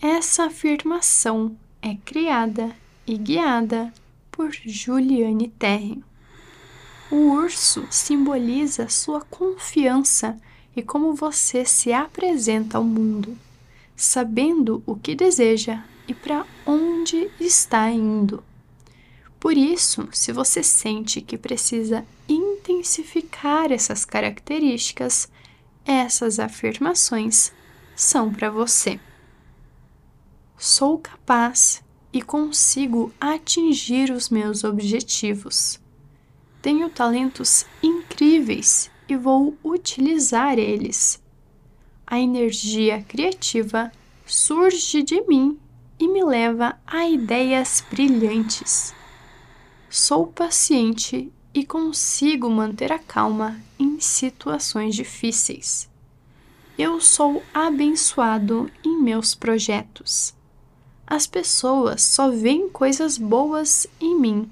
Essa afirmação é criada e guiada por Juliane Terry. O urso simboliza sua confiança e como você se apresenta ao mundo, sabendo o que deseja e para onde está indo. Por isso, se você sente que precisa intensificar essas características, essas afirmações são para você. Sou capaz e consigo atingir os meus objetivos. Tenho talentos incríveis e vou utilizar eles. A energia criativa surge de mim e me leva a ideias brilhantes. Sou paciente e consigo manter a calma em situações difíceis. Eu sou abençoado em meus projetos. As pessoas só veem coisas boas em mim.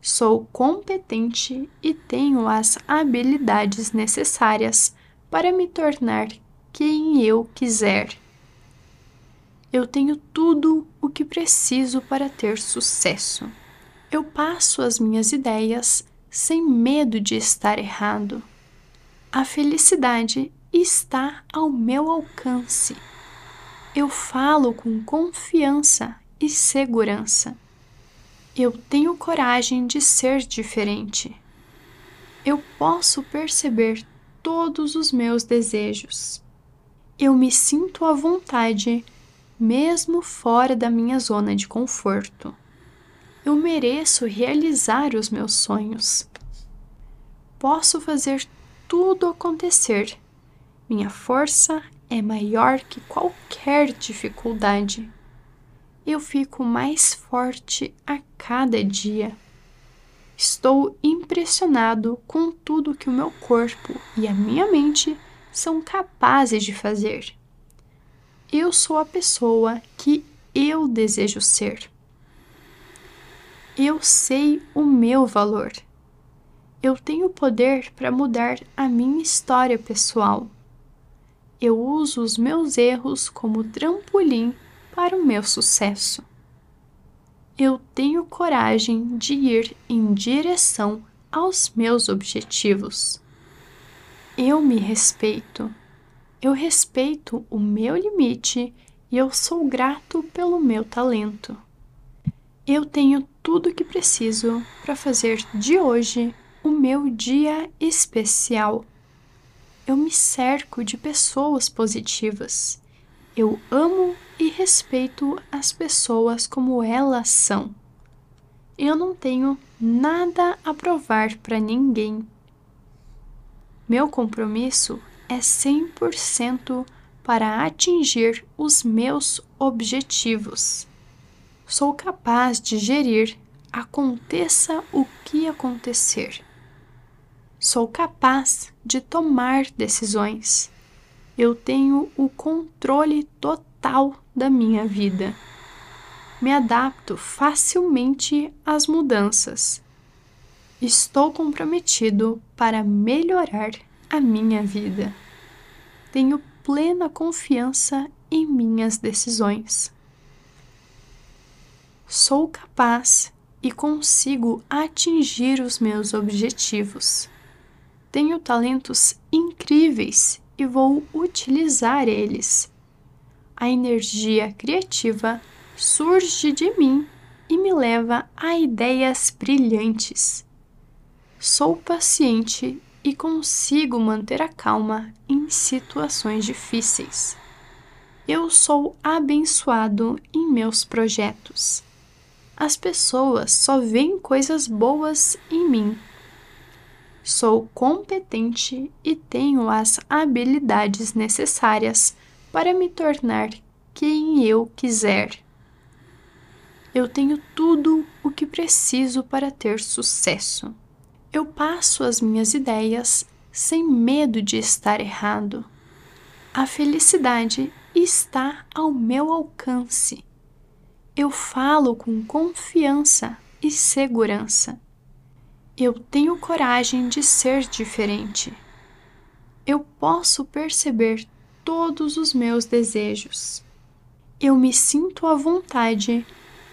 Sou competente e tenho as habilidades necessárias para me tornar quem eu quiser. Eu tenho tudo o que preciso para ter sucesso. Eu passo as minhas ideias sem medo de estar errado. A felicidade está ao meu alcance. Eu falo com confiança e segurança. Eu tenho coragem de ser diferente. Eu posso perceber todos os meus desejos. Eu me sinto à vontade, mesmo fora da minha zona de conforto. Eu mereço realizar os meus sonhos. Posso fazer tudo acontecer. Minha força é maior que qualquer dificuldade. Eu fico mais forte a cada dia. Estou impressionado com tudo que o meu corpo e a minha mente são capazes de fazer. Eu sou a pessoa que eu desejo ser. Eu sei o meu valor. Eu tenho poder para mudar a minha história pessoal. Eu uso os meus erros como trampolim para o meu sucesso. Eu tenho coragem de ir em direção aos meus objetivos. Eu me respeito. Eu respeito o meu limite e eu sou grato pelo meu talento. Eu tenho tudo o que preciso para fazer de hoje o meu dia especial. Eu me cerco de pessoas positivas. Eu amo e respeito as pessoas como elas são. Eu não tenho nada a provar para ninguém. Meu compromisso é 100% para atingir os meus objetivos sou capaz de gerir, aconteça o que acontecer. Sou capaz de tomar decisões. Eu tenho o controle total da minha vida. Me adapto facilmente às mudanças. Estou comprometido para melhorar a minha vida. Tenho plena confiança em minhas decisões sou capaz e consigo atingir os meus objetivos. Tenho talentos incríveis e vou utilizar eles. A energia criativa surge de mim e me leva a ideias brilhantes. Sou paciente e consigo manter a calma em situações difíceis. Eu sou abençoado em meus projetos as pessoas só veem coisas boas em mim. Sou competente e tenho as habilidades necessárias para me tornar quem eu quiser. Eu tenho tudo o que preciso para ter sucesso. Eu passo as minhas ideias sem medo de estar errado. A felicidade está ao meu alcance eu falo com confiança e segurança. Eu tenho coragem de ser diferente. Eu posso perceber todos os meus desejos. Eu me sinto à vontade,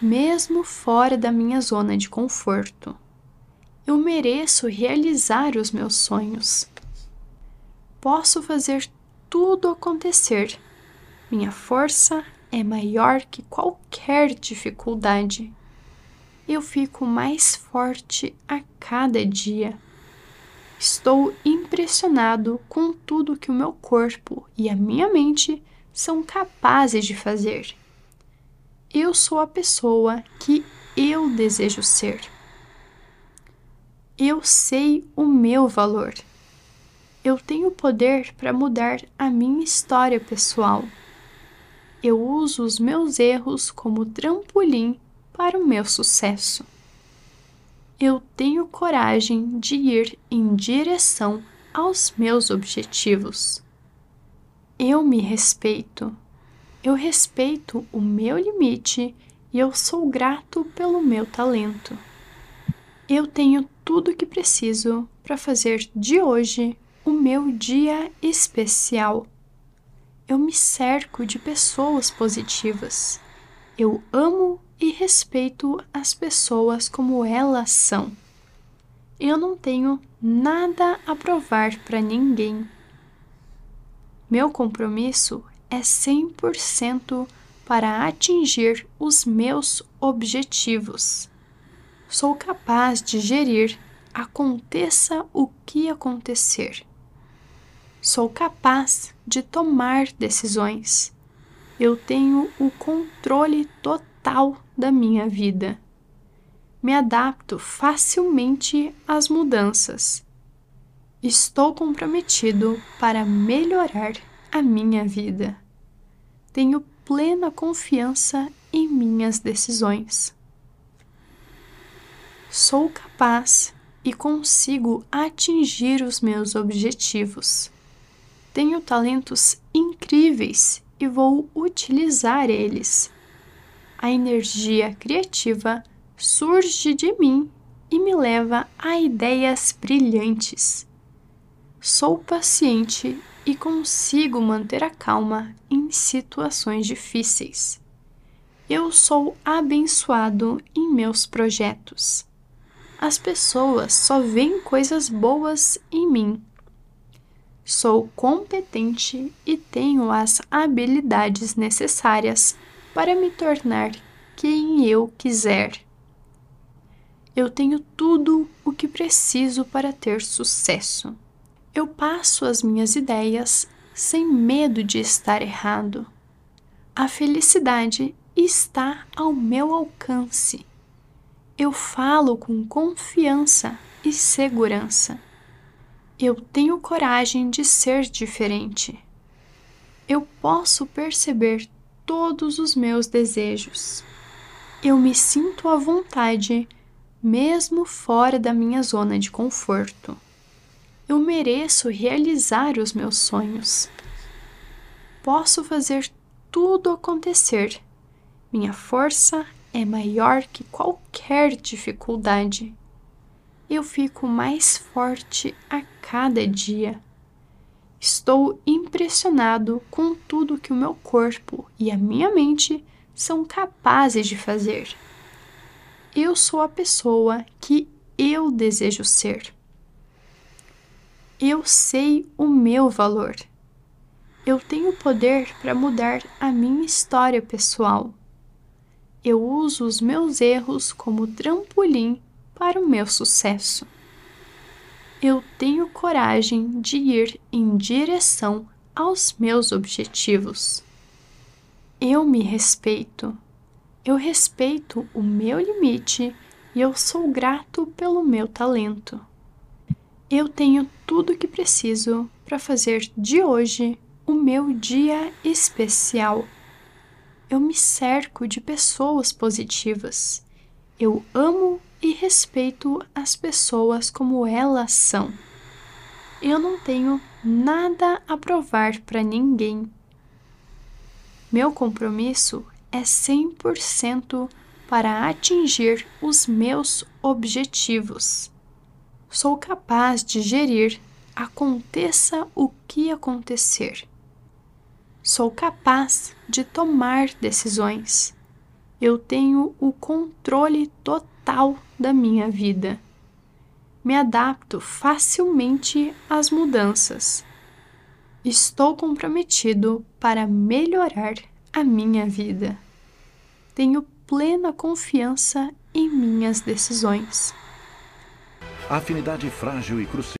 mesmo fora da minha zona de conforto. Eu mereço realizar os meus sonhos. Posso fazer tudo acontecer. Minha força é maior que qualquer dificuldade. Eu fico mais forte a cada dia. Estou impressionado com tudo que o meu corpo e a minha mente são capazes de fazer. Eu sou a pessoa que eu desejo ser. Eu sei o meu valor. Eu tenho poder para mudar a minha história pessoal. Eu uso os meus erros como trampolim para o meu sucesso. Eu tenho coragem de ir em direção aos meus objetivos. Eu me respeito. Eu respeito o meu limite e eu sou grato pelo meu talento. Eu tenho tudo o que preciso para fazer de hoje o meu dia especial. Eu me cerco de pessoas positivas. Eu amo e respeito as pessoas como elas são. Eu não tenho nada a provar para ninguém. Meu compromisso é 100% para atingir os meus objetivos sou capaz de gerir, aconteça o que acontecer. Sou capaz de tomar decisões. Eu tenho o controle total da minha vida. Me adapto facilmente às mudanças. Estou comprometido para melhorar a minha vida. Tenho plena confiança em minhas decisões sou capaz e consigo atingir os meus objetivos. Tenho talentos incríveis e vou utilizar eles. A energia criativa surge de mim e me leva a ideias brilhantes. Sou paciente e consigo manter a calma em situações difíceis. Eu sou abençoado em meus projetos as pessoas só veem coisas boas em mim. Sou competente e tenho as habilidades necessárias para me tornar quem eu quiser. Eu tenho tudo o que preciso para ter sucesso. Eu passo as minhas ideias sem medo de estar errado. A felicidade está ao meu alcance eu falo com confiança e segurança. Eu tenho coragem de ser diferente. Eu posso perceber todos os meus desejos. Eu me sinto à vontade, mesmo fora da minha zona de conforto. Eu mereço realizar os meus sonhos. Posso fazer tudo acontecer. Minha força é maior que qualquer dificuldade. Eu fico mais forte a cada dia. Estou impressionado com tudo que o meu corpo e a minha mente são capazes de fazer. Eu sou a pessoa que eu desejo ser. Eu sei o meu valor. Eu tenho poder para mudar a minha história pessoal eu uso os meus erros como trampolim para o meu sucesso. Eu tenho coragem de ir em direção aos meus objetivos. Eu me respeito. Eu respeito o meu limite e eu sou grato pelo meu talento. Eu tenho tudo o que preciso para fazer de hoje o meu dia especial eu me cerco de pessoas positivas. Eu amo e respeito as pessoas como elas são. Eu não tenho nada a provar para ninguém. Meu compromisso é 100% para atingir os meus objetivos. Sou capaz de gerir, aconteça o que acontecer. Sou capaz de tomar decisões. Eu tenho o controle total da minha vida. Me adapto facilmente às mudanças. Estou comprometido para melhorar a minha vida. Tenho plena confiança em minhas decisões. Afinidade frágil e crucial.